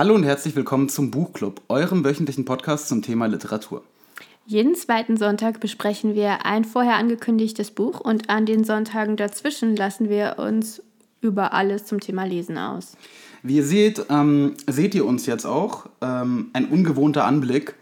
Hallo und herzlich willkommen zum Buchclub, eurem wöchentlichen Podcast zum Thema Literatur. Jeden zweiten Sonntag besprechen wir ein vorher angekündigtes Buch und an den Sonntagen dazwischen lassen wir uns über alles zum Thema Lesen aus. Wie ihr seht, ähm, seht ihr uns jetzt auch. Ähm, ein ungewohnter Anblick.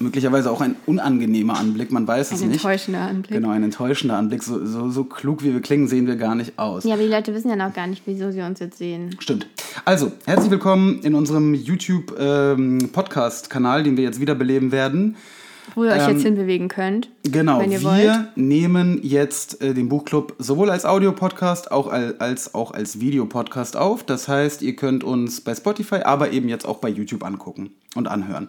Möglicherweise auch ein unangenehmer Anblick, man weiß es Ein nicht. enttäuschender Anblick. Genau, ein enttäuschender Anblick. So, so, so klug wie wir klingen, sehen wir gar nicht aus. Ja, aber die Leute wissen ja noch gar nicht, wieso sie uns jetzt sehen. Stimmt. Also, herzlich willkommen in unserem YouTube-Podcast-Kanal, den wir jetzt wiederbeleben werden. Wo ihr euch Ähm, jetzt hinbewegen könnt. Genau, wenn ihr wir wollt. nehmen jetzt äh, den Buchclub sowohl als Audiopodcast auch als, als auch als Videopodcast auf. Das heißt, ihr könnt uns bei Spotify, aber eben jetzt auch bei YouTube angucken und anhören.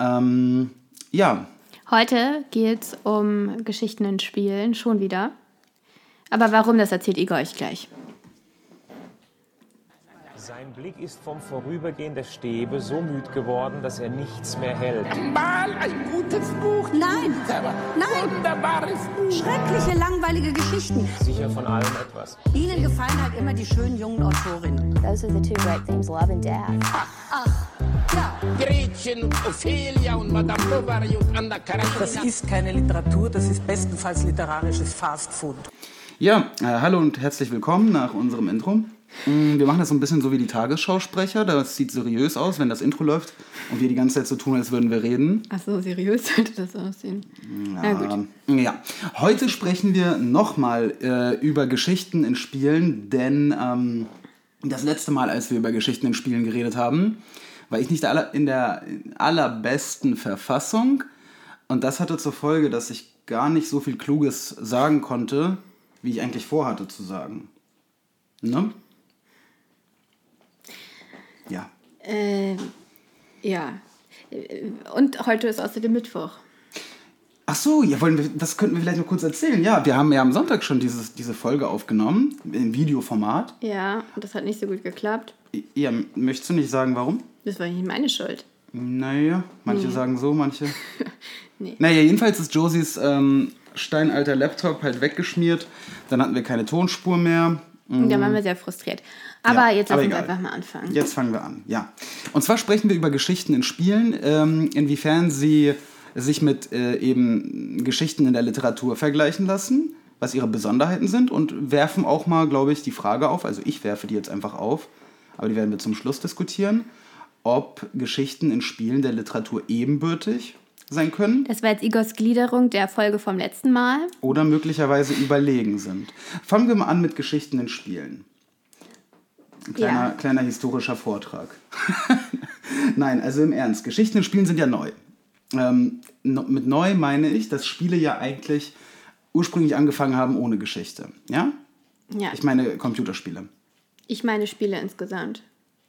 Ähm, ja, Heute geht es um Geschichten in Spielen, schon wieder. Aber warum, das erzählt Igor euch gleich. Sein Blick ist vom Vorübergehen der Stäbe so müd geworden, dass er nichts mehr hält. Mal ein gutes Buch. Nein, nein, Wunderbares Buch. schreckliche, langweilige Geschichten. Sicher von allem etwas. Ihnen gefallen halt immer die schönen jungen Autorinnen. Those are the two great themes, love and death. Ja, Gretchen und Ophelia und Madame Bovary und Anna Karenina. Das ist keine Literatur, das ist bestenfalls literarisches Fastfood. ja äh, hallo und herzlich willkommen nach unserem Intro. Mm, Wir machen das so ein bisschen so wie die Tagesschausprecher. Das sieht seriös aus, wenn das Intro läuft und wir die ganze Zeit so tun, als würden wir reden. Ach so, seriös sollte das aussehen. Na gut. Ja, heute sprechen wir nochmal äh, über Geschichten in Spielen, denn ähm, das letzte Mal, als wir über Geschichten in Spielen geredet haben, war ich nicht in der allerbesten Verfassung und das hatte zur Folge, dass ich gar nicht so viel Kluges sagen konnte, wie ich eigentlich vorhatte zu sagen. Ne? Ja. Ähm, ja. Äh, Und heute ist außerdem Mittwoch. Ach so, ja, wollen wir, das könnten wir vielleicht noch kurz erzählen. Ja, wir haben ja am Sonntag schon dieses, diese Folge aufgenommen, im Videoformat. Ja, und das hat nicht so gut geklappt. Ja, möchtest du nicht sagen, warum? Das war nicht meine Schuld. Naja, manche sagen so, manche. Nee. Naja, jedenfalls ist Josies ähm, steinalter Laptop halt weggeschmiert. Dann hatten wir keine Tonspur mehr. Und da waren wir sehr frustriert. Aber Ja, jetzt lassen wir einfach mal anfangen. Jetzt fangen wir an, ja. Und zwar sprechen wir über Geschichten in Spielen, ähm, inwiefern sie sich mit äh, eben Geschichten in der Literatur vergleichen lassen, was ihre Besonderheiten sind und werfen auch mal, glaube ich, die Frage auf, also ich werfe die jetzt einfach auf, aber die werden wir zum Schluss diskutieren, ob Geschichten in Spielen der Literatur ebenbürtig sein können Das war jetzt Igors Gliederung der Folge vom letzten Mal. oder möglicherweise überlegen sind. Fangen wir mal an mit Geschichten in Spielen. Ein kleiner, Ja. kleiner historischer Vortrag. Nein, also im Ernst, Geschichten in Spielen sind ja neu. Ähm, mit neu meine ich, dass Spiele ja eigentlich ursprünglich angefangen haben ohne Geschichte. Ja? Ja, Ich meine Computerspiele. ich meine Spiele insgesamt.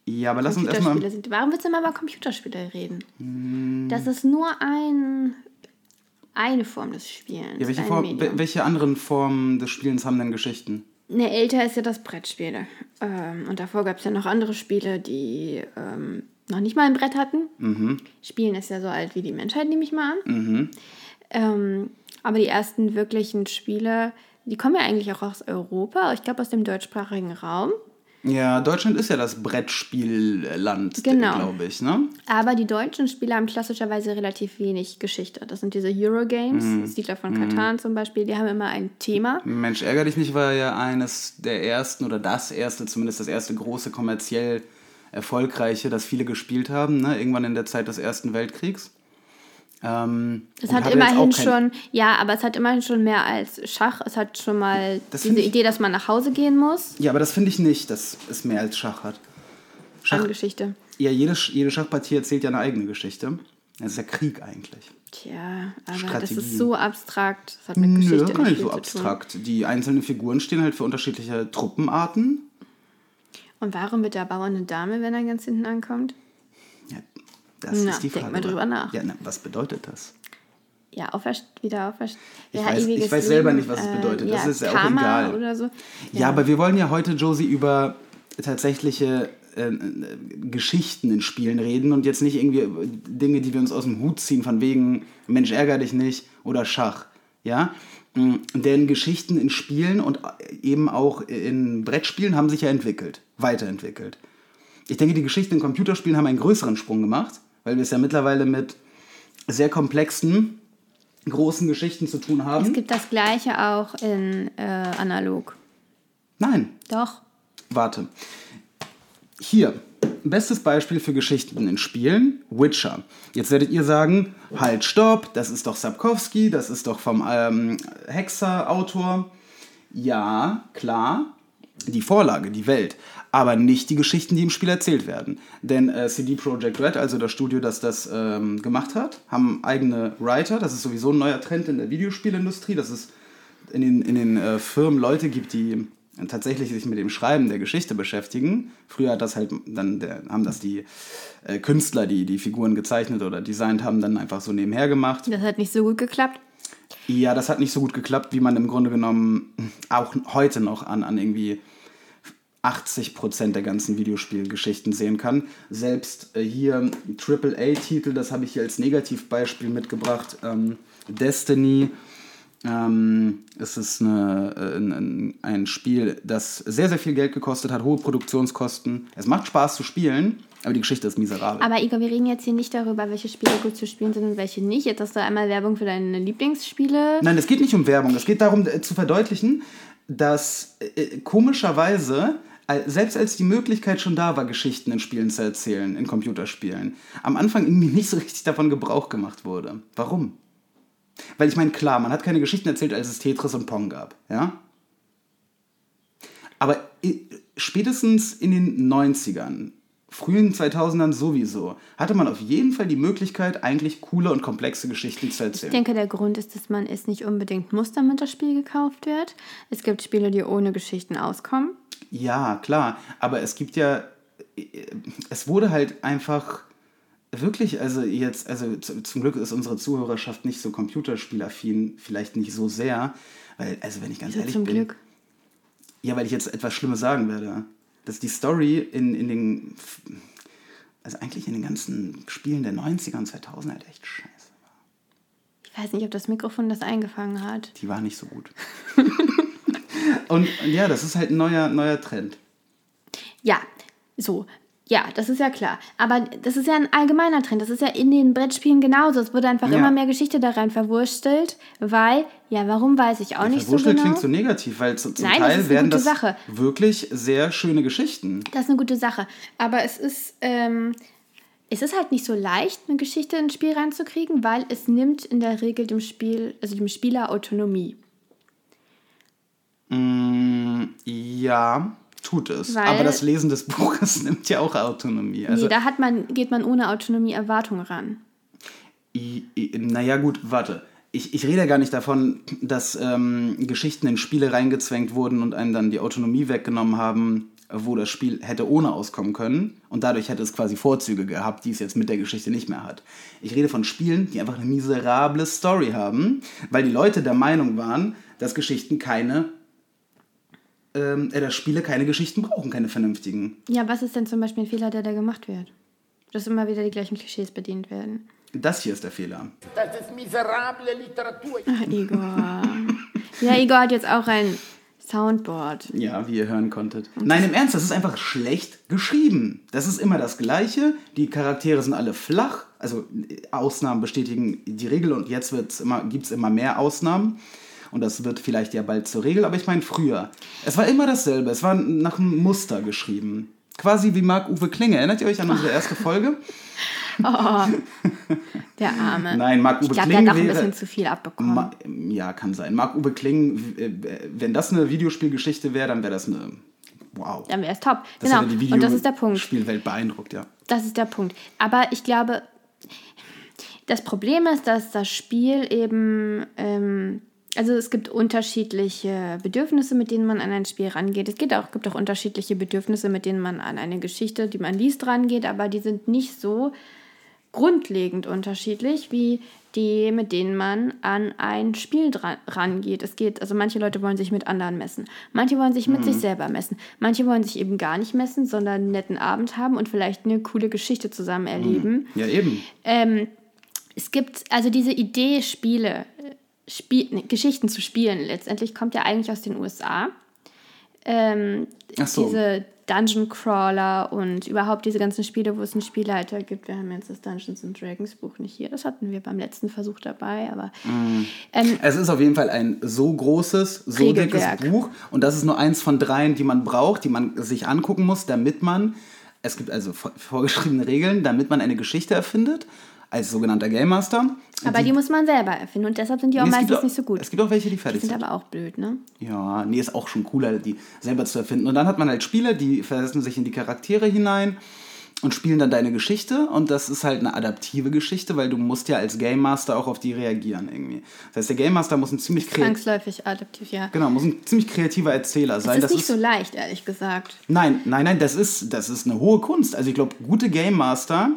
Ja, aber lass uns erstmal. sind. Warum willst du immer über Computerspiele reden? Hm. Das ist nur ein, eine Form des Spielens. Ja, welche, Form, welche anderen Formen des Spielens haben denn Geschichten? Ne, älter ist ja das Brettspiele. Ähm, und davor gab es ja noch andere Spiele, die ähm, noch nicht mal ein Brett hatten. Mhm. Spielen ist ja so alt wie die Menschheit, nehme ich mal an. Ähm, aber die ersten wirklichen Spiele, die kommen ja eigentlich auch aus Europa, ich glaube aus dem deutschsprachigen Raum. Ja, Deutschland ist ja das Brettspielland, Genau. glaube ich, ne? Aber die deutschen Spiele haben klassischerweise relativ wenig Geschichte. Das sind diese Eurogames, Mhm. Siedler von Katan zum Beispiel, die haben immer ein Thema. Mensch, ärger dich nicht, war ja eines der ersten oder das erste, zumindest das erste große kommerziell erfolgreiche, das viele gespielt haben, ne? irgendwann in der Zeit des Ersten Weltkriegs. Ähm, Es hat immerhin schon, ja, aber es hat immerhin schon mehr als Schach. Es hat schon mal Das diese ich- Idee, dass man nach Hause gehen muss. Ja, aber das finde ich nicht, dass es mehr als Schach hat. Schach, An Geschichte. ja, jede, jede Schachpartie erzählt ja eine eigene Geschichte. Das ist ja Krieg eigentlich. Tja, aber das Strategien. ist so abstrakt. Das hat mit Nö, Geschichte gar nicht so abstrakt. Die einzelnen Figuren stehen halt für unterschiedliche Truppenarten. Und warum mit der Bauern eine Dame, wenn er ganz hinten ankommt? Ja, das Na, ist die denk Frage. mal drüber nach. Ja, na, was bedeutet das? Ja, auferst wieder auferst. Ich ja, weiß- ich weiß selber Leben, nicht, was es äh, bedeutet. Das ja, ist ja auch egal. oder so. Ja. aber wir wollen ja heute, Josie, über tatsächliche äh, äh, Geschichten in Spielen reden und jetzt nicht irgendwie äh, Dinge, die wir uns aus dem Hut ziehen, von wegen Mensch, ärger dich nicht oder Schach. Ja? Mm, Denn Geschichten in Spielen und eben auch in Brettspielen haben sich ja entwickelt, weiterentwickelt. Ich denke, die Geschichten in Computerspielen haben einen größeren Sprung gemacht, weil wir es ja mittlerweile mit sehr komplexen, großen Geschichten zu tun haben. Es gibt das gleiche auch in äh, analog. Nein, Doch. warte. Hier, bestes Beispiel für Geschichten in Spielen, Witcher. Jetzt werdet ihr sagen, halt, stopp, das ist doch Sapkowski, das ist doch vom ähm, Hexer-Autor. Ja, klar, die Vorlage, die Welt, aber nicht die Geschichten, die im Spiel erzählt werden. Denn äh, CD Projekt Red, also das Studio, das das ähm, gemacht hat, haben eigene Writer. Das ist sowieso ein neuer Trend in der Videospielindustrie, dass es in den, in den äh, Firmen Leute gibt, die tatsächlich sich mit dem Schreiben der Geschichte beschäftigen. Früher hat das halt dann der, haben das die äh, Künstler, die die Figuren gezeichnet oder designt haben, dann einfach so nebenher gemacht. Das hat nicht so gut geklappt. Ja, das hat nicht so gut geklappt, wie man im Grunde genommen auch heute noch an, an irgendwie 80% der ganzen Videospielgeschichten sehen kann. Selbst äh, hier AAA-Titel, das habe ich hier als Negativbeispiel mitgebracht. Ähm, Destiny. Ähm, es ist eine, äh, ein, ein Spiel, das sehr, sehr viel Geld gekostet hat, hohe Produktionskosten. Es macht Spaß zu spielen, aber die Geschichte ist miserabel. Aber Igor, wir reden jetzt hier nicht darüber, welche Spiele gut zu spielen sind und welche nicht. Jetzt hast du einmal Werbung für deine Lieblingsspiele. Nein, es geht nicht um Werbung. Es geht darum äh, zu verdeutlichen, dass äh, komischerweise, äh, selbst als die Möglichkeit schon da war, Geschichten in Spielen zu erzählen, in Computerspielen, am Anfang irgendwie nicht so richtig davon Gebrauch gemacht wurde. Warum? Weil ich meine, klar, man hat keine Geschichten erzählt, als es Tetris und Pong gab, ja? Aber spätestens in den 90ern, frühen 2000ern sowieso, hatte man auf jeden Fall die Möglichkeit, eigentlich coole und komplexe Geschichten zu Ich erzählen. denke, der Grund ist, dass man es nicht unbedingt muss, damit das Spiel gekauft wird. Es gibt Spiele, die ohne Geschichten auskommen. Ja, klar, aber es gibt ja, es wurde halt einfach wirklich, also jetzt, also zum Glück ist unsere Zuhörerschaft nicht so computerspielaffin, vielleicht nicht so sehr, weil, also wenn ich ganz So ehrlich zum bin, Glück. ja, weil ich jetzt etwas Schlimmes sagen werde, dass die Story in, in den, also eigentlich in den ganzen Spielen der 90er und 2000er halt echt scheiße war. Ich weiß nicht, ob das Mikrofon das eingefangen hat. Die war nicht so gut. und ja, das ist halt ein neuer, neuer Trend. Ja, so. Ja, das ist ja klar. Aber das ist ja ein allgemeiner Trend. Das ist ja in den Brettspielen genauso. Es wurde einfach Ja. immer mehr Geschichte da rein verwurstelt, weil, ja, warum weiß ich auch nicht so Verwurstelt genau. klingt so negativ, weil zu, zum Nein, das Teil eine werden das Sache. wirklich sehr schöne Geschichten. Das ist eine gute Sache. Aber es ist, ähm, es ist halt nicht so leicht, eine Geschichte ins Spiel reinzukriegen, weil es nimmt in der Regel dem Spiel, also dem Spieler Autonomie. Mm, ja, tut es. Weil- Aber das Lesen des Buches nimmt ja auch Autonomie. Also, nee, da hat man, geht man ohne Autonomie Erwartungen ran. i- i- naja, gut, warte. Ich, ich rede ja gar nicht davon, dass ähm, Geschichten in Spiele reingezwängt wurden und einem dann die Autonomie weggenommen haben, wo das Spiel hätte ohne auskommen können. Und dadurch hätte es quasi Vorzüge gehabt, die es jetzt mit der Geschichte nicht mehr hat. Ich rede von Spielen, die einfach eine miserable Story haben, weil die Leute der Meinung waren, dass Geschichten keine, ähm, äh, dass Spiele keine Geschichten brauchen, keine vernünftigen. Ja, was ist denn zum Beispiel ein Fehler, der da gemacht wird? Dass immer wieder die gleichen Klischees bedient werden. Das hier ist der Fehler. Das ist miserable Literatur. Ach, Igor. ja, Igor hat jetzt auch ein Soundboard. Ja, wie ihr hören konntet. Nein, im Ernst, das ist einfach schlecht geschrieben. Das ist immer das Gleiche. Die Charaktere sind alle flach. Also äh, Ausnahmen bestätigen die Regel und jetzt wird's immer, gibt es immer mehr Ausnahmen. Und das wird vielleicht ja bald zur Regel. Aber ich meine früher. Es war immer dasselbe. Es war nach einem Muster geschrieben. Quasi wie Marc-Uwe Klinge. Erinnert ihr euch an unsere erste Folge? Der Arme. Nein, Marc-Uwe Ich glaube, der hat auch ein bisschen zu viel abbekommen. Ma ja, kann sein. Marc-Uwe Kling, äh, wenn das eine Videospielgeschichte wäre, dann wäre das eine. Wow. Dann wäre es top. Das genau. die Und das ist der Punkt. Videospielwelt beeindruckt, ja. Das ist der Punkt. Aber ich glaube, das Problem ist, dass das Spiel eben, ähm, also es gibt unterschiedliche Bedürfnisse, mit denen man an ein Spiel rangeht. Es gibt auch, gibt auch unterschiedliche Bedürfnisse, mit denen man an eine Geschichte, die man liest, rangeht, aber die sind nicht so grundlegend unterschiedlich wie die, mit denen man an ein Spiel dran, rangeht. Es geht, also manche Leute wollen sich mit anderen messen, manche wollen sich mit sich selber messen, manche wollen sich eben gar nicht messen, sondern einen netten Abend haben und vielleicht eine coole Geschichte zusammen erleben. Ja, eben. Ähm, es gibt also diese Idee, Spiele, Spiel, nee, Geschichten zu spielen, letztendlich kommt ja eigentlich aus den USA. Ähm, so. Diese Dungeon Crawler und überhaupt diese ganzen Spiele, wo es einen Spielleiter gibt. Wir haben jetzt das Dungeons and Dragons Buch nicht hier. Das hatten wir beim letzten Versuch dabei, aber ähm, Es ist auf jeden Fall ein so großes, so dickes Regelwerk. Buch. Und das ist nur eins von dreien, die man braucht, die man sich angucken muss, damit man, es gibt also vor- vorgeschriebene Regeln, damit man eine Geschichte erfindet, als sogenannter Game Master. Aber die, muss man selber erfinden und deshalb sind die auch Nee, meistens auch- nicht so gut. Es gibt auch welche, die Die fertig sind sind. aber auch blöd, ne? Ja, nee, ist auch schon cooler, die selber zu erfinden. Und dann hat man halt Spieler, die versetzen sich in die Charaktere hinein und spielen dann deine Geschichte. Und das ist halt eine adaptive Geschichte, weil du musst ja als Game Master auch auf die reagieren irgendwie. Das heißt, der Game Master muss ein ziemlich kreativer, Zwangsläufig adaptiv, ja. genau, muss ein ziemlich kreativer Erzähler sein. Das ist nicht so leicht, ehrlich gesagt. Nein, nein, nein, das ist, das ist eine hohe Kunst. Also ich glaube, gute Game Master,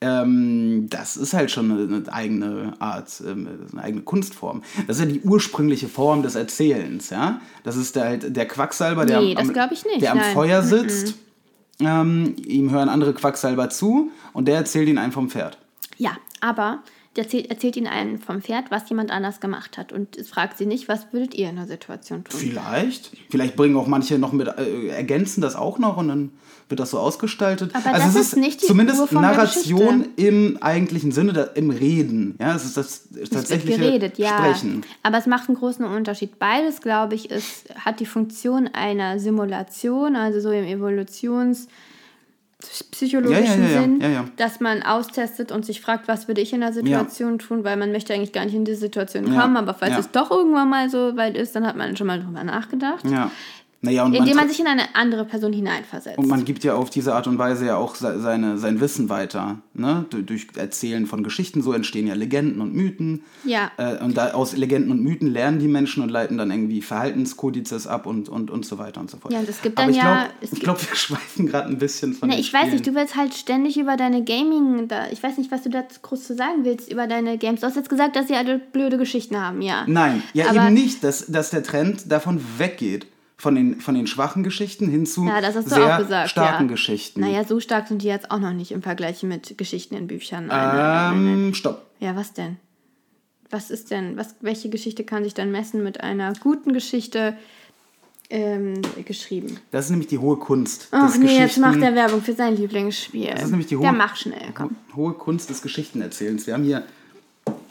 ähm, das ist halt schon eine, eine eigene Art, ähm, eine eigene Kunstform. Das ist ja die ursprüngliche Form des Erzählens, ja. Das ist der, halt der Quacksalber, der, Nee, am, das glaub ich nicht, der am nein. Feuer sitzt. Ähm, ihm hören andere Quacksalber zu und der erzählt ihnen einen vom Pferd. Ja, aber erzählt, erzählt ihnen einen vom Pferd, was jemand anders gemacht hat. Und fragt sie nicht, was würdet ihr in der Situation tun? Vielleicht. Vielleicht bringen auch manche noch mit, äh, ergänzen das auch noch und dann wird das so ausgestaltet. Aber also das es ist nicht die zumindest der Narration im eigentlichen Sinne, da, im Reden. Ja, es ist das tatsächliche geredet, ja. Sprechen. Aber es macht einen großen Unterschied. Beides, glaube ich, ist, hat die Funktion einer Simulation, also so im Evolutions- psychologischen Ja, ja, Sinn, dass man austestet und sich fragt, was würde ich in der Situation tun, weil man möchte eigentlich gar nicht in diese Situation kommen, aber falls es doch irgendwann mal so weit ist, dann hat man schon mal drüber nachgedacht. Ja. Naja, und Indem man, man sich in eine andere Person hineinversetzt. und man gibt ja auf diese Art und Weise ja auch se- seine, sein Wissen weiter. Ne? Du- Durch Erzählen von Geschichten, so entstehen ja Legenden und Mythen. Ja. Äh, und da, aus Legenden und Mythen lernen die Menschen und leiten dann irgendwie Verhaltenskodizes ab und, und, und so weiter und so fort. Ja, und es gibt Aber dann ich ja- glaub- Ich glaube, wir schweifen gerade ein bisschen von den ich weiß nicht, Spielen. du willst halt ständig über deine Gaming, da, ich weiß nicht, was du da groß zu sagen willst über deine Games. Du hast jetzt gesagt, dass sie alle blöde Geschichten haben, ja. Nein, ja Aber- eben nicht, dass, dass der Trend davon weggeht. Von den, von den schwachen Geschichten hin zu Ja, sehr gesagt. starken ja. Geschichten. Naja, so stark sind die jetzt auch noch nicht im Vergleich mit Geschichten in Büchern. Nein, nein, nein, nein, ähm, stopp. Ja, was denn? Was ist denn? Was, welche Geschichte kann sich dann messen mit einer guten Geschichte ähm, geschrieben? Das ist nämlich die hohe Kunst Ach nee, jetzt macht er Werbung für sein Lieblingsspiel. Das ist nämlich die hohe, Der mach schnell, komm. hohe Kunst des Geschichtenerzählens. Wir haben hier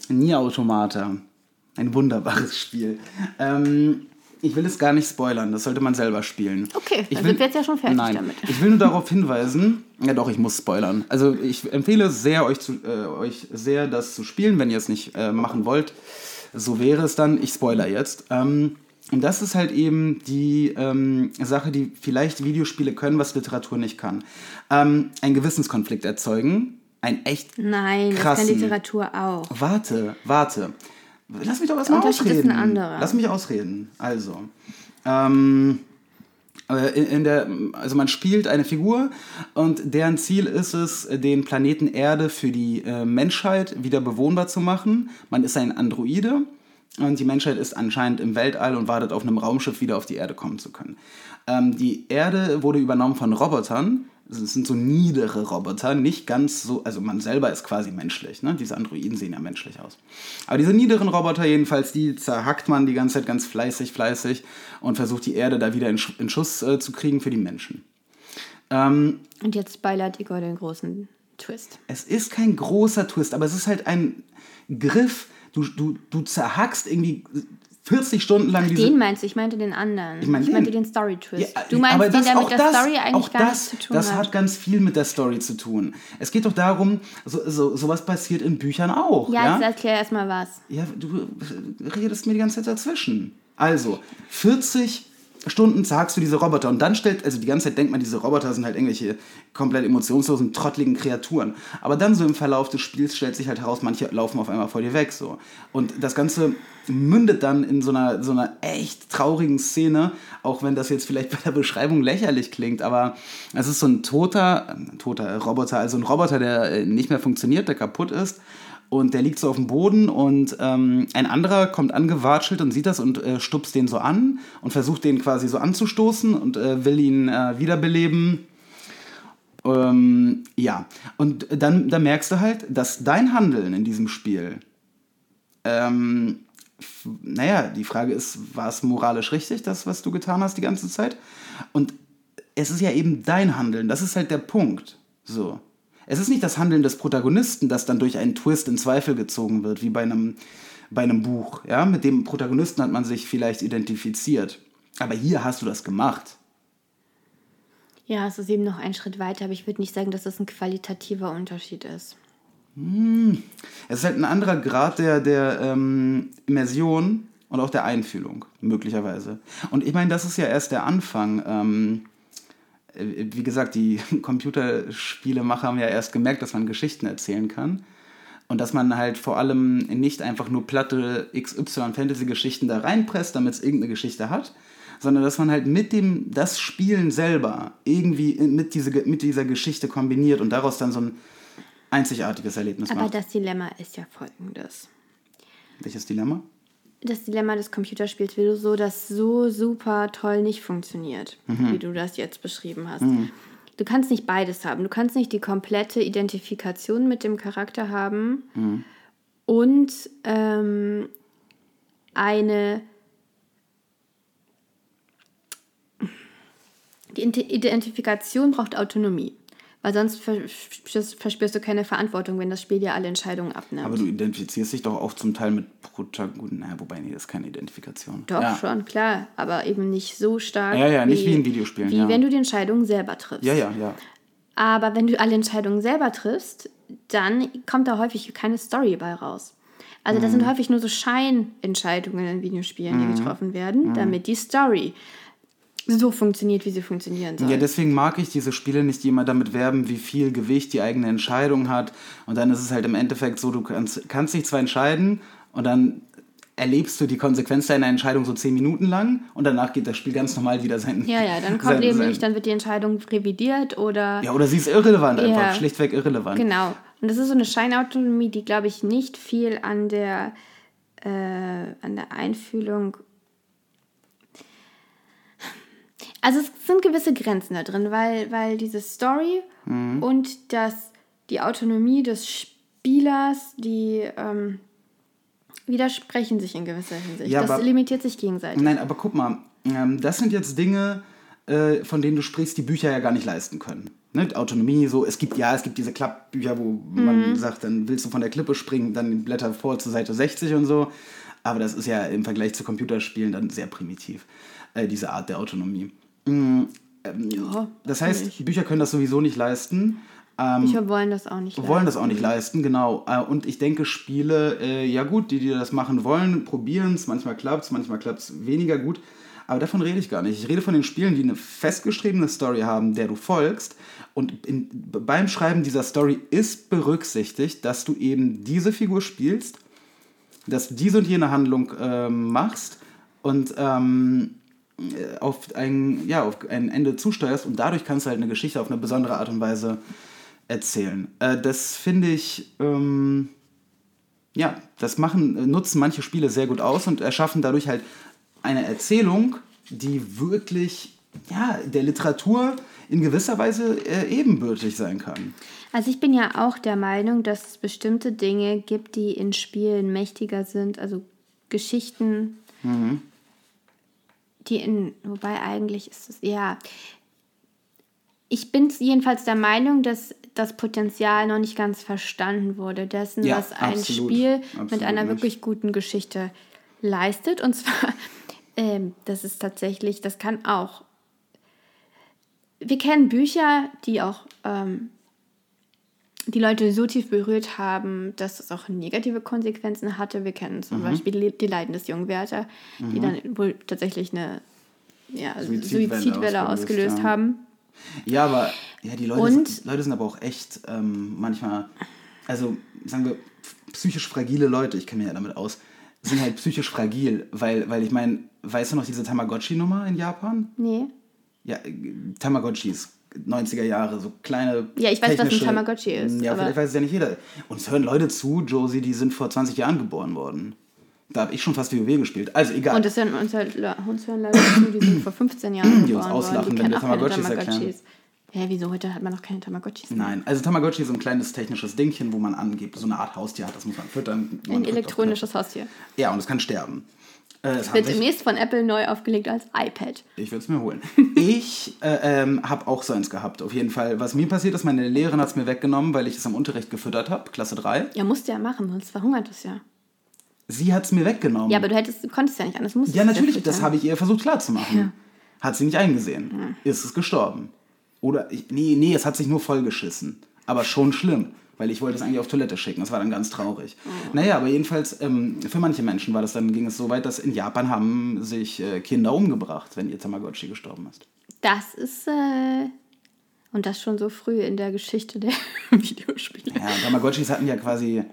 Nier Automata. Ein wunderbares Spiel. Ähm, ich will es gar nicht spoilern, das sollte man selber spielen. Okay, ich dann sind wir jetzt ja schon fertig nein, damit. Ich will nur darauf hinweisen, ja doch, ich muss spoilern. Also ich empfehle sehr, euch, zu, äh, euch sehr, das zu spielen, wenn ihr es nicht äh, machen wollt. So wäre es dann. Ich spoiler jetzt. Ähm, und das ist halt eben die ähm, Sache, die vielleicht Videospiele können, was Literatur nicht kann. Ähm, einen Gewissenskonflikt erzeugen. Ein echt Nein, das krassen. kann Literatur auch. Warte, warte. Lass mich doch was Der mal Unterschied ist ausreden. Lass mich ausreden. Also, ähm, äh, in, in der, also man spielt eine Figur und deren Ziel ist es, den Planeten Erde für die äh, Menschheit wieder bewohnbar zu machen. Man ist ein Androide und die Menschheit ist anscheinend im Weltall und wartet auf einem Raumschiff wieder auf die Erde kommen zu können. Ähm, die Erde wurde übernommen von Robotern. Es sind so niedere Roboter, nicht ganz so, also man selber ist quasi menschlich, ne? Diese Androiden sehen ja menschlich aus. Aber diese niederen Roboter jedenfalls, die zerhackt man die ganze Zeit ganz fleißig, fleißig und versucht die Erde da wieder in, Sch in Schuss äh, zu kriegen für die Menschen. Ähm, Und jetzt spoilert Igor den großen Twist. es ist kein großer Twist, aber es ist halt ein Griff. Du, du, du zerhackst irgendwie 40 Stunden lang diese. Den meinst du? Ich meinte den anderen. Ich, mein den. meinte den Story-Twist. Ja, du meinst aber den, das- der mit der das- Story eigentlich gar das, nichts zu tun Das hat. hat ganz viel mit der Story zu tun. Es geht doch darum, so, so, sowas passiert in Büchern auch. ja, Ja, jetzt erklär erstmal was. ja, du redest mir die ganze Zeit dazwischen. Also, 40 Stunden zerhackst du diese Roboter und dann stellt, also die ganze Zeit denkt man, diese Roboter sind halt irgendwelche komplett emotionslosen, trottligen Kreaturen. Aber dann so im Verlauf des Spiels stellt sich halt heraus, manche laufen auf einmal vor dir weg so. Und das Ganze mündet dann in so einer, so einer echt traurigen Szene, auch wenn das jetzt vielleicht bei der Beschreibung lächerlich klingt, aber es ist so ein toter, ein toter Roboter, also ein Roboter, der äh, nicht mehr funktioniert, der kaputt ist und der liegt so auf dem Boden und ähm, ein anderer kommt angewatschelt und sieht das und äh, stupst den so an und versucht den quasi so anzustoßen und äh, will ihn äh, wiederbeleben. Ähm, ja, und dann, dann merkst du halt, dass dein Handeln in diesem Spiel, ähm, naja, die Frage ist, war es moralisch richtig, das, was du getan hast die ganze Zeit? Und es ist ja eben dein Handeln. Das ist halt der Punkt. So. Es ist nicht das Handeln des Protagonisten, das dann durch einen Twist in Zweifel gezogen wird, wie bei einem, bei einem Buch. Ja? Mit dem Protagonisten hat man sich vielleicht identifiziert. Aber hier hast du das gemacht. Ja, es ist eben noch ein Schritt weiter, aber ich würde nicht sagen, dass das ein qualitativer Unterschied ist. Es ist halt ein anderer Grad der, der ähm, Immersion und auch der Einfühlung, möglicherweise. Und ich meine, das ist ja erst der Anfang. Ähm, äh, wie gesagt, die Computerspielemacher haben ja erst gemerkt, dass man Geschichten erzählen kann. Und dass man halt vor allem nicht einfach nur platte XY-Fantasy-Geschichten da reinpresst, damit es irgendeine Geschichte hat, sondern dass man halt mit dem, das Spielen selber irgendwie mit, diese, mit dieser Geschichte kombiniert und daraus dann so ein einzigartiges Erlebnis Aber macht. das Dilemma ist ja folgendes. Welches Dilemma? Das Dilemma des Computerspiels will so, das so super toll nicht funktioniert, wie du das jetzt beschrieben hast. Du kannst nicht beides haben. Du kannst nicht die komplette Identifikation mit dem Charakter haben und ähm, eine die Ide- Identifikation braucht Autonomie, weil sonst verspürst, verspürst du keine Verantwortung, wenn das Spiel dir alle Entscheidungen abnimmt. Aber du identifizierst dich doch auch zum Teil mit Protagonisten. Naja, wobei, nee, das ist keine Identifikation. Doch, ja. schon, klar. Aber eben nicht so stark. Ja, ja, nicht wie in Videospielen, Wie ja. wenn du die Entscheidungen selber triffst. Ja, ja, ja. Aber wenn du alle Entscheidungen selber triffst, dann kommt da häufig keine Story bei raus. Also das sind Mhm. häufig nur so Scheinentscheidungen in Videospielen, die getroffen werden, Mhm. damit die Story so funktioniert, wie sie funktionieren soll. Ja, deswegen mag ich diese Spiele nicht, die immer damit werben, wie viel Gewicht die eigene Entscheidung hat. Und dann ist es halt im Endeffekt so, du kannst, kannst dich zwar entscheiden und dann erlebst du die Konsequenz deiner Entscheidung so zehn Minuten lang und danach geht das Spiel ganz normal wieder sein. ja, ja, dann kommt sein, eben nicht, dann wird die Entscheidung revidiert oder Ja, oder sie ist irrelevant einfach, Ja. schlichtweg irrelevant. Genau. Und das ist so eine Scheinautonomie, die, glaube ich, nicht viel an der, äh, an der Einfühlung. Also es sind gewisse Grenzen da drin, weil, weil diese Story und das, die Autonomie des Spielers, die ähm, widersprechen sich in gewisser Hinsicht. Ja, das aber- limitiert sich gegenseitig. Nein, aber guck mal, ähm, das sind jetzt Dinge, äh, von denen du sprichst, die Bücher ja gar nicht leisten können. Ne? Autonomie, so, es gibt ja, es gibt diese Klappbücher, wo man sagt, dann willst du von der Klippe springen, dann blätter vor zur Seite 60 und so. Aber das ist ja im Vergleich zu Computerspielen dann sehr primitiv, äh, diese Art der Autonomie. Mm, ähm, das heißt, natürlich. Bücher können das sowieso nicht leisten. Bücher wollen das auch nicht. wollen das leisten. auch nicht leisten, genau. Äh, Und ich denke, Spiele, äh, ja gut, die, die das machen wollen, probieren es. Manchmal klappt es, manchmal klappt es weniger gut. Aber davon rede ich gar nicht. Ich rede von den Spielen, die eine festgeschriebene Story haben, der du folgst. Und in, beim Schreiben dieser Story ist berücksichtigt, dass du eben diese Figur spielst, dass diese und jene Handlung ähm, machst und ähm, äh, auf, ein, ja, auf ein Ende zusteuerst und dadurch kannst du halt eine Geschichte auf eine besondere Art und Weise erzählen. Äh, das finde ich, ähm, ja, das machen, äh, nutzen manche Spiele sehr gut aus und erschaffen dadurch halt eine Erzählung, die wirklich, ja, der Literatur in gewisser Weise äh, ebenbürtig sein kann. Also ich bin ja auch der Meinung, dass es bestimmte Dinge gibt, die in Spielen mächtiger sind, also Geschichten, die in, wobei eigentlich ist es, ja, ich bin jedenfalls der Meinung, dass das Potenzial noch nicht ganz verstanden wurde, dessen, Ja, was ein absolut. Spiel mit Absolut einer nicht. wirklich guten Geschichte leistet. Und zwar, ähm, das ist tatsächlich, das kann auch wir kennen Bücher, die auch ähm, die Leute so tief berührt haben, dass es auch negative Konsequenzen hatte. Wir kennen Mhm. zum Beispiel die, Leiden des jungen Werther, die dann wohl tatsächlich eine ja, Suizidwelle Suizidwelle, ausgelöst, ausgelöst ja. haben. Ja, aber ja, die Leute, Und- sind, Leute sind aber auch echt ähm, manchmal, also sagen wir, psychisch fragile Leute, ich kenne mich ja damit aus, sind halt psychisch fragil, weil, weil ich meine, weißt du noch diese Tamagotchi-Nummer in Japan? Nee. Ja, äh, Tamagotchis, 90er Jahre, so kleine. Ja, ich weiß, was ein Tamagotchi ist, Ja, vielleicht weiß es ja nicht jeder. Und es hören Leute zu, Josie, die sind vor 20 Jahren geboren worden. Da habe ich schon fast WoW gespielt. Also egal. Und das hören uns, halt, uns hören Leute zu, die sind vor 15 Jahren Die uns geboren auslachen, worden. Die wenn wir keine Tamagotchis erklären. Tamagotchis. Hä, wieso? Heute hat man noch keine Tamagotchis. mehr. Nein, also Tamagotchi ist so ein kleines technisches Dingchen, wo man angibt, so eine Art Haustier hat, das muss man füttern. Man Ein elektronisches Haustier. Ja, und es kann sterben. Äh, es wird demnächst von Apple neu aufgelegt als iPad. Ich würde es mir holen. Ich äh, ähm, habe auch so eins gehabt, auf jeden Fall. Was mir passiert ist, meine Lehrerin hat es mir weggenommen, weil ich es am Unterricht gefüttert habe, Klasse 3. Ja, musst du ja machen, sonst verhungert es ja. Sie hat es mir weggenommen. Ja, aber du hättest, du konntest ja nicht anders. Musstest Ja, natürlich, das habe ich ihr versucht klarzumachen. Hat sie nicht eingesehen. Ist es gestorben. Oder, ich, nee, nee, es hat sich nur vollgeschissen. Aber schon schlimm, weil ich wollte es eigentlich auf Toilette schicken. Das war dann ganz traurig. Naja, aber jedenfalls, ähm, für manche Menschen war das dann, ging es so weit, dass in Japan haben sich äh, Kinder umgebracht, wenn ihr Tamagotchi gestorben ist. Das ist, äh, und das schon so früh in der Geschichte der Videospiele. Ja, Tamagotchis hatten ja quasi,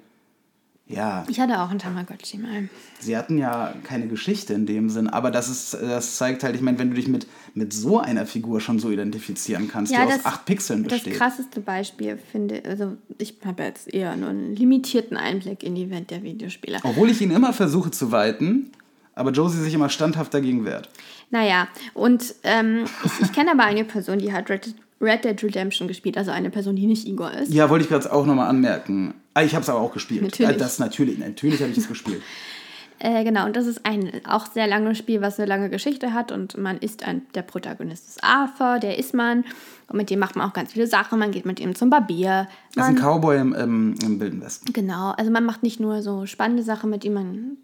ja, Ich hatte auch einen Tamagotchi mal. sie hatten ja keine Geschichte in dem Sinn, aber das, ist, das zeigt halt, ich meine, wenn du dich mit, mit so einer Figur schon so identifizieren kannst, die aus acht Pixeln das besteht. krasseste Beispiel finde, also ich habe jetzt eher nur einen limitierten Einblick in die Welt der Videospiele. Obwohl ich ihn immer versuche zu weiten, aber Josie sich immer standhaft dagegen wehrt. Naja, und ähm, ich, ich kenne aber eine Person, die hat Red, Red Dead Redemption gespielt, also eine Person, die nicht Igor ist. Ja, wollte ich gerade auch nochmal anmerken. Ah, ich habe es aber auch gespielt. Natürlich. Das natürlich, natürlich habe ich es gespielt. Äh, genau, und das ist ein auch sehr langes Spiel, was eine lange Geschichte hat und man ist ein, der Protagonist ist Arthur, der ist man und mit dem macht man auch ganz viele Sachen, man geht mit ihm zum Barbier. Das ist ein Man, Cowboy im, im, im Wilden Westen. genau, also man macht nicht nur so spannende Sachen mit ihm, man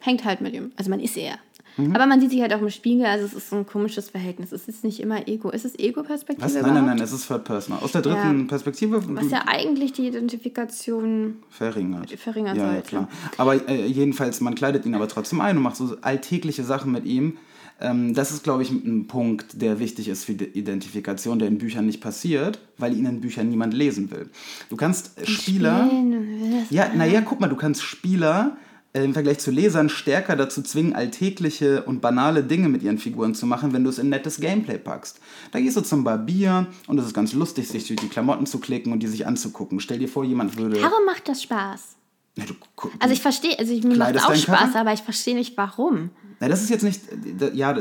hängt halt mit ihm, also man ist er. Mhm. Aber man sieht sich halt auch im Spiegel, also es ist so ein komisches Verhältnis. Es ist nicht immer Ego. Ist es Ego-Perspektive? Nein, überhaupt? nein, nein, es ist Third Person. Aus der dritten Ja. Perspektive Was ja eigentlich die Identifikation verringert. verringern ja, Ja, sollte. klar. Aber äh, jedenfalls, man kleidet ihn aber trotzdem ein und macht so alltägliche Sachen mit ihm. Ähm, das ist, glaube ich, ein Punkt, der wichtig ist für die Identifikation, der in Büchern nicht passiert, weil ihn in Büchern niemand lesen will. Du kannst Spieler. Ja, naja, guck mal, du kannst Spieler im Vergleich zu Lesern stärker dazu zwingen, alltägliche und banale Dinge mit ihren Figuren zu machen, wenn du es in nettes Gameplay packst. Da gehst du zum Barbier und es ist ganz lustig, sich durch die Klamotten zu klicken und die sich anzugucken. Stell dir vor, jemand würde. Warum macht das Spaß? Ja, du, gu- Also ich verstehe, also ich, mir macht Kleidest auch Spaß, aber ich verstehe nicht warum. Na, das ist jetzt nicht. äh, Ja,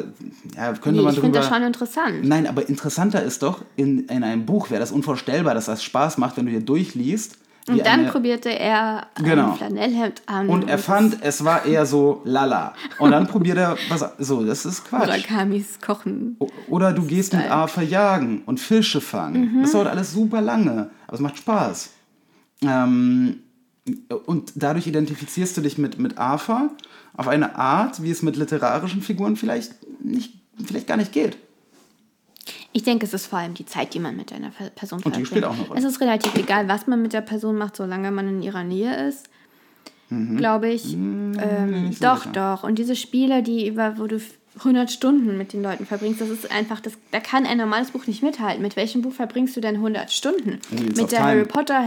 ja könnte Nee, man ich finde drüber. das schon interessant. Nein, aber interessanter ist doch, in, in einem Buch wäre das unvorstellbar, dass das Spaß macht, wenn du dir durchliest. Und dann eine- probierte er Genau. ein Flanellhemd an. Und er fand, es war eher so lala. Und dann probiert er was. So, das ist Quatsch. Murakami's Kochen. O- Oder du gehst mit Arthur jagen und Fische fangen. Mhm. Das dauert alles super lange, aber es macht Spaß. Ähm, und dadurch identifizierst du dich mit, mit Arthur auf eine Art, wie es mit literarischen Figuren vielleicht, nicht, vielleicht gar nicht geht. Ich denke, es ist vor allem die Zeit, die man mit einer Person Und die verbringt. spielt auch eine Rolle. Es ist relativ egal, was man mit der Person macht, solange man in ihrer Nähe ist. Glaube ich. ähm, Mhm. nicht so doch, sicher. doch. Und diese Spiele, die über, wo du 100 Stunden mit den Leuten verbringst, das ist einfach, das, da kann ein normales Buch nicht mithalten. Mit welchem Buch verbringst du denn 100 Stunden? Mit der Time. Harry Potter,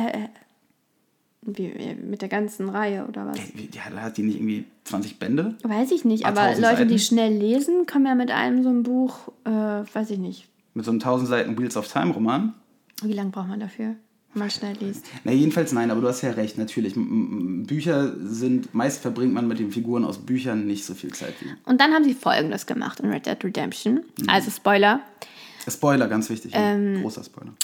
wie, mit der ganzen Reihe oder was? Ja, da hat die nicht irgendwie 20 Bände? Weiß ich nicht, Ah, aber 1000 Leute, die Seiten? schnell lesen, kommen ja mit einem so einem Buch, äh, weiß ich nicht. Mit so einem 1000 Seiten Wheels of Time Roman? Wie lange braucht man dafür, man schnell liest? Na, jedenfalls nein, aber du hast ja recht, natürlich. Bücher sind, meist verbringt man mit den Figuren aus Büchern nicht so viel Zeit wie. Und dann haben sie Folgendes gemacht in Red Dead Redemption. Mhm. Also Spoiler, Spoiler, ganz wichtig. Ähm, Großer Spoiler.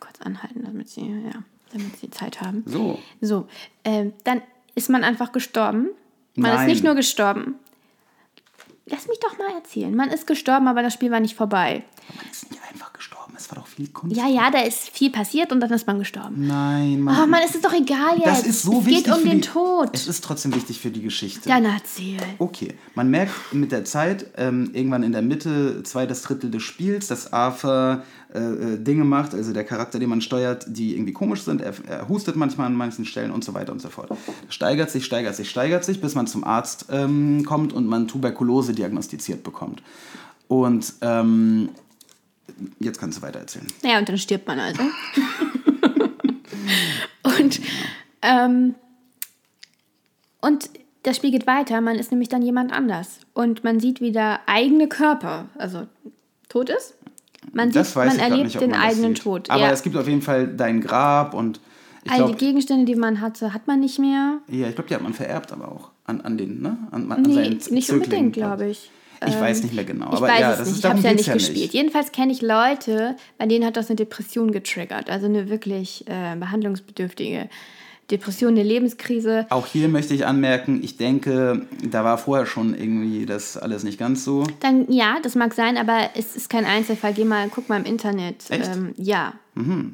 kurz anhalten, damit sie, ja, damit sie Zeit haben. So. So, ähm, dann ist man einfach gestorben. Man Nein. ist nicht nur gestorben. Lass mich doch mal erzählen. Man ist gestorben, aber das Spiel war nicht vorbei. Man ist nicht einfach gestorben. Es war doch viel Kunst. Ja, ja, da ist viel passiert und dann ist man gestorben. Nein, man. Oh Mann, es ist doch egal jetzt. das ist so es wichtig. geht um den die, Tod. Es ist trotzdem wichtig für die Geschichte. Dann erzähl. Okay, man merkt mit der Zeit, ähm, irgendwann in der Mitte, zweites Drittel des Spiels, dass Arthur äh, äh, Dinge macht, also der Charakter, den man steuert, die irgendwie komisch sind. Er, er hustet manchmal an manchen Stellen und so weiter und so fort. Steigert sich, steigert sich, steigert sich, bis man zum Arzt ähm, kommt und man Tuberkulose diagnostiziert bekommt. Und ähm, jetzt kannst du weiter erzählen. Naja, und dann stirbt man also. und, ähm, und das Spiel geht weiter. Man ist nämlich dann jemand anders. Und man sieht, wie der eigene Körper, also tot ist. Man, sieht, man erlebt nicht, den man eigenen sieht. Tod. Aber ja. es gibt auf jeden Fall dein Grab und All die glaube, Gegenstände, die man hatte, hat man nicht mehr. ja, ich glaube, die hat man vererbt, aber auch an, an den, ne? An, an Nee, nicht unbedingt, glaub glaube ich. Ich Ähm, weiß nicht mehr genau. Ich aber weiß ja, es das nicht, ist ich habe es ja nicht gespielt. Jedenfalls kenne ich Leute, bei denen hat das eine Depression getriggert, also eine wirklich äh, behandlungsbedürftige Depression, eine Lebenskrise. Auch hier möchte ich anmerken, ich denke, da war vorher schon irgendwie das alles nicht ganz so. Dann, ja, das mag sein, aber es ist kein Einzelfall. Geh mal, guck mal im Internet. Echt? Mhm. Ähm, ja.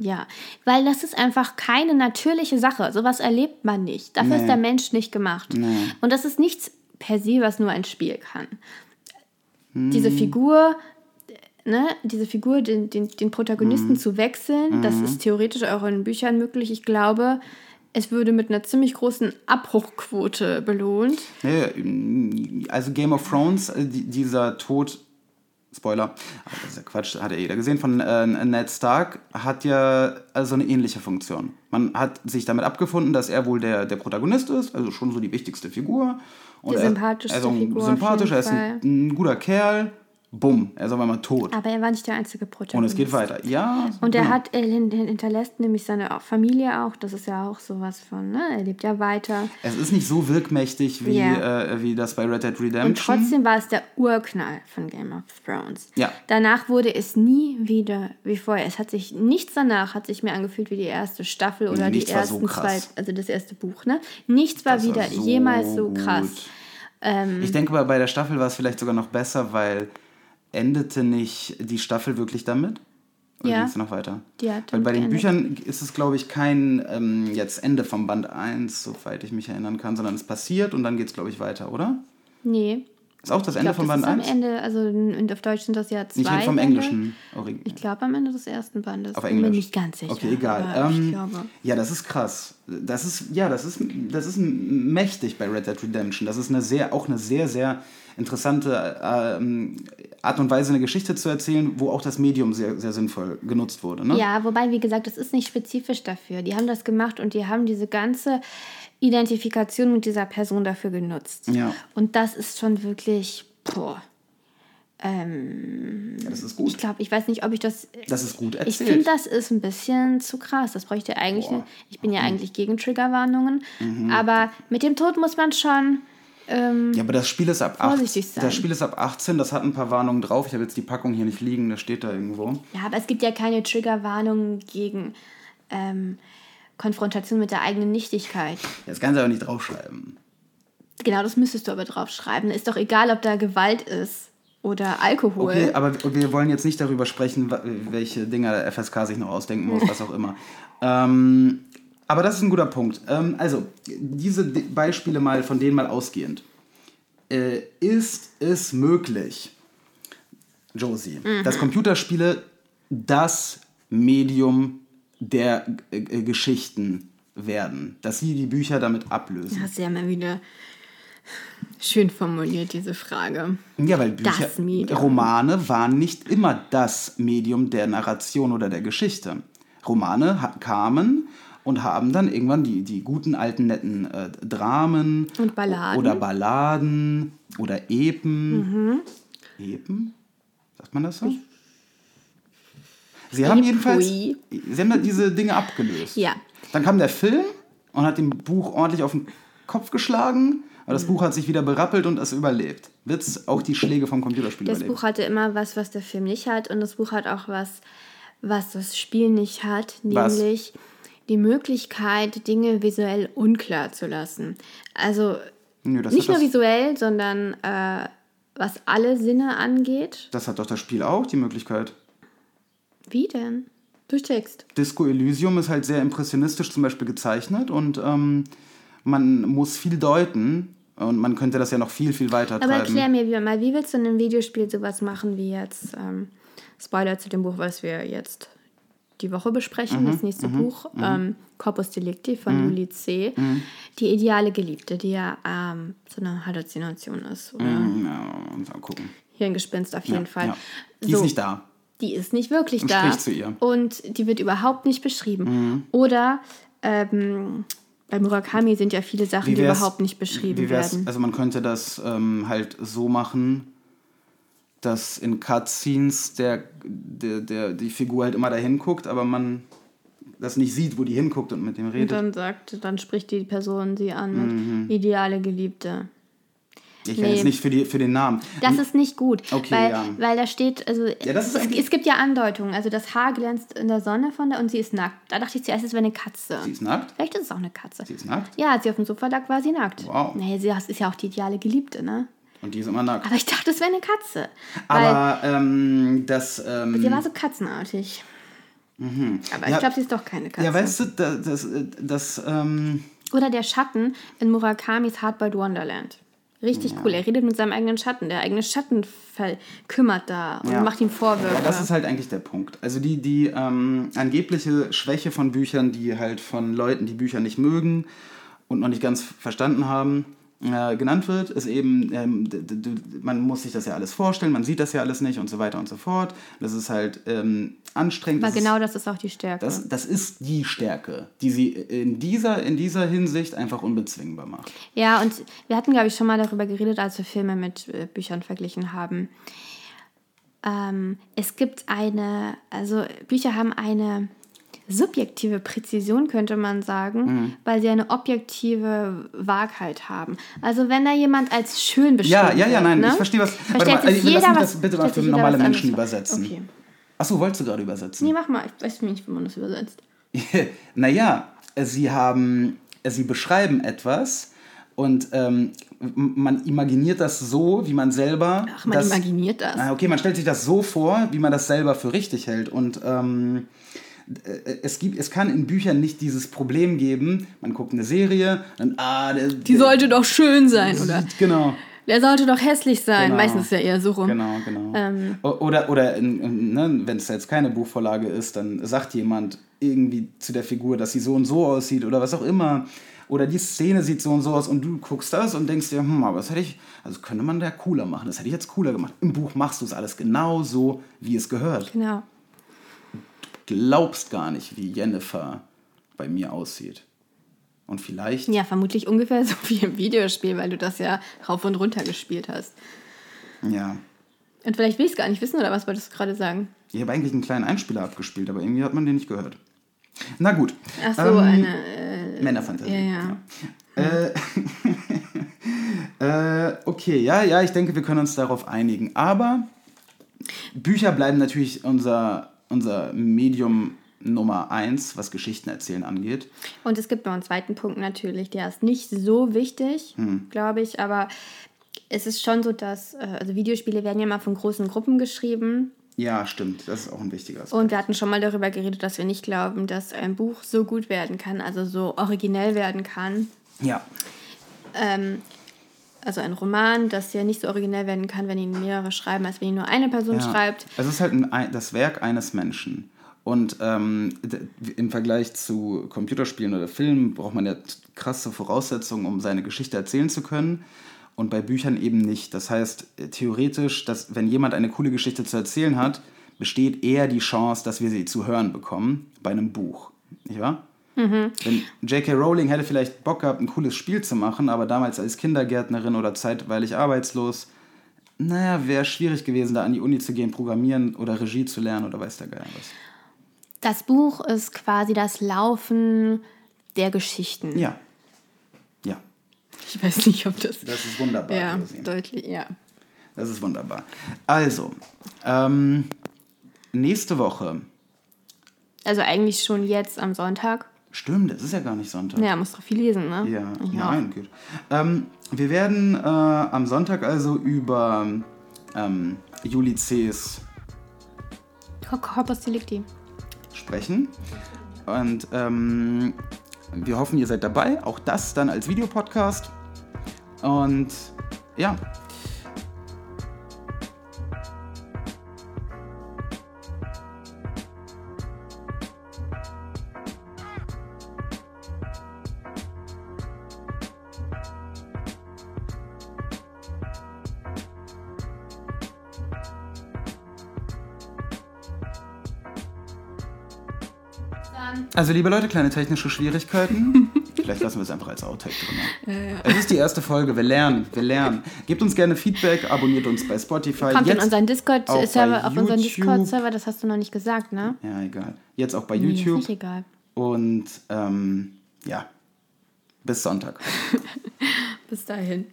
Ja. Weil das ist einfach keine natürliche Sache. Sowas erlebt man nicht. Dafür Nee. ist der Mensch nicht gemacht. Nee. Und das ist nichts per se, was nur ein Spiel kann. Hm. Diese Figur, ne, diese Figur, den, den, den Protagonisten Hm. zu wechseln, das ist theoretisch auch in Büchern möglich. Ich glaube, es würde mit einer ziemlich großen Abbruchquote belohnt. Also Game of Thrones, äh, die, dieser Tod, Spoiler, das ist ja Quatsch, hat ja jeder gesehen, von äh, Ned Stark, hat ja also eine ähnliche Funktion. Man hat sich damit abgefunden, dass er wohl der, der Protagonist ist, also schon so die wichtigste Figur. Und Die sympathischste er auch Figur Sympathisch, er ist ein, ein guter Kerl, bumm, er ist auf einmal tot. Aber er war nicht der einzige Protagonist. Und es geht weiter. Ja. Und er genau. hat, er hin- hinterlässt nämlich seine Familie auch. Das ist ja auch sowas von, ne? Er lebt ja weiter. Es ist nicht so wirkmächtig wie, Ja. äh, wie das bei Red Dead Redemption. Und trotzdem war es der Urknall von Game of Thrones. Ja. Danach wurde es nie wieder wie vorher. Es hat sich nichts danach hat sich mehr angefühlt wie die erste Staffel oder Nichts die war so ersten krass. zwei, also das erste Buch, ne? Nichts war Das war wieder so jemals so gut. krass. Ähm, Ich denke aber bei der Staffel war es vielleicht sogar noch besser, weil endete nicht die Staffel wirklich damit? Oder Ja. ging es noch weiter? Hat Weil bei den damit Büchern ist es, glaube ich, kein ähm, jetzt Ende vom Band 1, soweit ich mich erinnern kann, sondern es passiert und dann geht es, glaube ich, weiter, oder? Nee. Ist auch das Ich Ende glaube, vom Band ist 1? am Ende, also in- auf Deutsch sind das ja zwei Nicht vom. Englischen. Orig- Ich glaube am Ende des ersten Bandes. Auf Bin mir Englisch. nicht ganz sicher. Okay, egal. Ähm, ja, das ist krass. Das ist, ja, das ist, das ist mächtig bei Red Dead Redemption. Das ist eine sehr, auch eine sehr, sehr interessante ähm, Art und Weise, eine Geschichte zu erzählen, wo auch das Medium sehr, sehr sinnvoll genutzt wurde. Ne? Ja, wobei, wie gesagt, das ist nicht spezifisch dafür. Die haben das gemacht und die haben diese ganze Identifikation mit dieser Person dafür genutzt. Ja. Und das ist schon wirklich, boah. Ähm, Ja, das ist ich gut. glaube, ich weiß nicht, ob ich das. Das ist gut Ich erzählt. finde, das ist ein bisschen zu krass. Das bräuchte eigentlich. Mhm. Ne, ich bin ja eigentlich gegen Triggerwarnungen. Aber mit dem Tod muss man schon. Ähm, Ja, aber das Spiel ist ab Vorsichtig 18. sein. Das Spiel ist ab 18, das hat ein paar Warnungen drauf. Ich habe jetzt die Packung hier nicht liegen, das steht da irgendwo. Ja, aber es gibt ja keine Triggerwarnungen gegen ähm, Konfrontation mit der eigenen Nichtigkeit. Das kannst du aber nicht draufschreiben. Genau, das müsstest du aber draufschreiben. Ist doch egal, ob da Gewalt ist oder Alkohol. Okay, aber wir wollen jetzt nicht darüber sprechen, welche Dinger der FSK sich noch ausdenken muss, was auch immer. Ähm, aber das ist ein guter Punkt. Ähm, also, diese Beispiele mal, von denen mal ausgehend. Äh, ist es möglich, Josie, dass Computerspiele das Medium der äh, Geschichten werden? Dass sie die Bücher damit ablösen? Hast du ja mal wieder schön formuliert, diese Frage. Ja, weil Bücher, Das. Romane waren nicht immer das Medium der Narration oder der Geschichte. Romane kamen und haben dann irgendwann die, die guten alten netten äh, Dramen Und Balladen. oder Balladen oder Epen. Mhm. Epen? Sagt man das so? Sie haben jedenfalls. Sie haben diese Dinge abgelöst. Ja. Dann kam der Film und hat dem Buch ordentlich auf den Kopf geschlagen, aber Mhm. das Buch hat sich wieder berappelt und es überlebt. Wird es auch die Schläge vom Computerspiel Das überleben? Buch hatte immer was, was der Film nicht hat. Und das Buch hat auch was, was das Spiel nicht hat. Was? Die Möglichkeit, Dinge visuell unklar zu lassen. Also Nö, nicht nur visuell, sondern äh, was alle Sinne angeht. das hat doch das Spiel auch, die Möglichkeit. Wie denn? Durch Text. Disco Elysium ist halt sehr impressionistisch zum Beispiel gezeichnet und ähm, man muss viel deuten und man könnte das ja noch viel, viel weiter Aber treiben. erklär mir wie- mal, wie willst du in einem Videospiel sowas machen wie jetzt ähm, Spoiler zu dem Buch, was wir jetzt die Woche besprechen, Mhm, das nächste Buch, ähm, Corpus Delicti von Mhm. Juli C. Die ideale Geliebte, die ja ähm, so eine Halluzination ist. Oder Mhm, ja, mal gucken. Hirngespinst auf jeden Ja, Fall. ja. Die ist nicht da. Die ist nicht wirklich Und da. spricht zu ihr. Mhm. Und die wird überhaupt nicht beschrieben. Oder ähm, bei Murakami sind ja viele Sachen, die überhaupt nicht beschrieben werden. Also man könnte das ähm, halt so machen, dass in Cutscenes der, der, der, die Figur halt immer dahin guckt, aber man das nicht sieht, wo die hinguckt und mit dem Und redet. dann sagt, dann spricht die Person sie an mit Mhm. ideale Geliebte. Ich nee. jetzt nicht für, die, für den Namen. Das ist nicht gut. Okay, weil, ja. Weil da steht, also Ja, es, es gibt ja Andeutungen. Also das Haar glänzt in der Sonne von der und sie ist nackt. Da dachte ich zuerst, es wäre eine Katze. Sie ist nackt? Vielleicht ist es auch eine Katze. Sie ist nackt? Ja, als sie auf dem Sofa lag, war sie nackt. Wow. Naja, sie ist ja auch die ideale Geliebte, ne? Und die ist immer nackt. Aber ich dachte, es wäre eine Katze. Aber ähm, das. Ähm, sie war so katzenartig. Aber ich Mhm. Ja. glaube, sie ist doch keine Katze. ja, weißt du, das. das, das ähm, Oder der Schatten in Murakamis Hardboiled Wonderland. Richtig cool. Er redet mit seinem eigenen Schatten. Der eigene Schatten kümmert da und Ja. macht ihm Vorwürfe. Ja, das ist halt eigentlich der Punkt. Also die, die ähm, angebliche Schwäche von Büchern, die halt von Leuten, die Bücher nicht mögen und noch nicht ganz verstanden haben, äh, genannt wird, ist eben, ähm, man muss sich das ja alles vorstellen, man sieht das ja alles nicht und so weiter und so fort. Das ist halt ähm, anstrengend. Aber das genau ist, das ist auch die Stärke. das, das ist die Stärke, die sie in dieser, in dieser Hinsicht einfach unbezwingbar macht. Ja, und wir hatten, glaube ich, schon mal darüber geredet, als wir Filme mit äh, Büchern verglichen haben. Ähm, es gibt eine, also Bücher haben eine subjektive Präzision, könnte man sagen, Mhm. weil sie eine objektive Wahrheit haben. Also wenn da jemand als schön beschrieben Ja, ja, ja, nein, ne? ich verstehe was. Versteht Warte mal, lass jeder mich was, das bitte mal für normale Menschen übersetzen. Okay. Achso, wolltest du gerade übersetzen? Nee, mach mal. Ich weiß nicht, wie man das übersetzt. naja, sie haben, sie beschreiben etwas und ähm, man imaginiert das so, wie man selber. Ach, man imaginiert das. Ah, Okay, man stellt sich das so vor, wie man das selber für richtig hält. Und ähm, äh, es, gibt, es kann in Büchern nicht dieses Problem geben, man guckt eine Serie, dann, ah, der, Die sollte doch schön sein, oder? Genau. Der sollte doch hässlich sein. Genau. Meistens ist ja eher so rum. Genau, genau. Ähm. Oder, oder ne, wenn es jetzt keine Buchvorlage ist, dann sagt jemand irgendwie zu der Figur, dass sie so und so aussieht oder was auch immer. Oder die Szene sieht so und so aus und du guckst das und denkst dir, hm, aber das hätte ich, also könnte man da cooler machen. Das hätte ich jetzt cooler gemacht. Im Buch machst du es alles genau so, wie es gehört. Genau. Glaubst gar nicht, wie Jennifer bei mir aussieht. Und vielleicht Ja, vermutlich ungefähr so wie im Videospiel, weil du das ja rauf und runter gespielt hast. ja. Und vielleicht will ich es gar nicht wissen, oder was wolltest du gerade sagen? Ich habe eigentlich einen kleinen Einspieler abgespielt, aber irgendwie hat man den nicht gehört. Na gut. Ach so, Ähm, eine. Äh, Männerfantasie. ja, ja. Äh, okay, ja, ja, ich denke, wir können uns darauf einigen. Aber Bücher bleiben natürlich unser, unser Medium Nummer eins, was Geschichten erzählen angeht. Und es gibt noch einen zweiten Punkt natürlich, der ist nicht so wichtig, Hm. glaube ich, aber es ist schon so, dass, äh, also Videospiele werden ja mal von großen Gruppen geschrieben. Ja, stimmt, das ist auch ein wichtiger Aspekt. Und wir hatten schon mal darüber geredet, dass wir nicht glauben, dass ein Buch so gut werden kann, also so originell werden kann. Ja, Ähm, also ein Roman, das ja nicht so originell werden kann, wenn ihn mehrere schreiben, als wenn ihn nur eine Person ja. schreibt. Es ist halt ein, das Werk eines Menschen. Und ähm, im Vergleich zu Computerspielen oder Filmen braucht man ja krasse Voraussetzungen, um seine Geschichte erzählen zu können. Und bei Büchern eben nicht. Das heißt, äh, theoretisch, dass, wenn jemand eine coole Geschichte zu erzählen hat, besteht eher die Chance, dass wir sie zu hören bekommen bei einem Buch. Nicht wahr? Wenn J.K. Rowling hätte vielleicht Bock gehabt, ein cooles Spiel zu machen, aber damals als Kindergärtnerin oder zeitweilig arbeitslos, naja, wäre schwierig gewesen, da an die Uni zu gehen, programmieren oder Regie zu lernen oder weiß der Geier was. Das Buch ist quasi das Laufen der Geschichten. Ja. Ja. Ich weiß nicht, ob das. Das ist wunderbar. Ja, deutlich, ja. Das ist wunderbar. Also, ähm, nächste Woche. Also eigentlich schon jetzt am Sonntag. Stimmt, es ist ja gar nicht Sonntag. Ja, muss doch viel lesen, ne? Ja, Ich nein, gut. Ähm, wir werden äh, am Sonntag also über ähm, Juli C.'s auch. Corpus Delicti. sprechen. Und ähm, wir hoffen, ihr seid dabei. Auch das dann als Videopodcast. Und ja. Also, liebe Leute, kleine technische Schwierigkeiten. Vielleicht lassen wir es einfach als Outtake drin. Es ist die erste Folge. Wir lernen, wir lernen. Gebt uns gerne Feedback, abonniert uns bei Spotify. Kommt in Jetzt unseren auch Discord-Server, auf unseren. Discord-Server, das hast du noch nicht gesagt, ne? Ja, egal. Jetzt auch bei Nee, ist YouTube. nicht egal. Und ähm, ja, bis Sonntag. Bis dahin.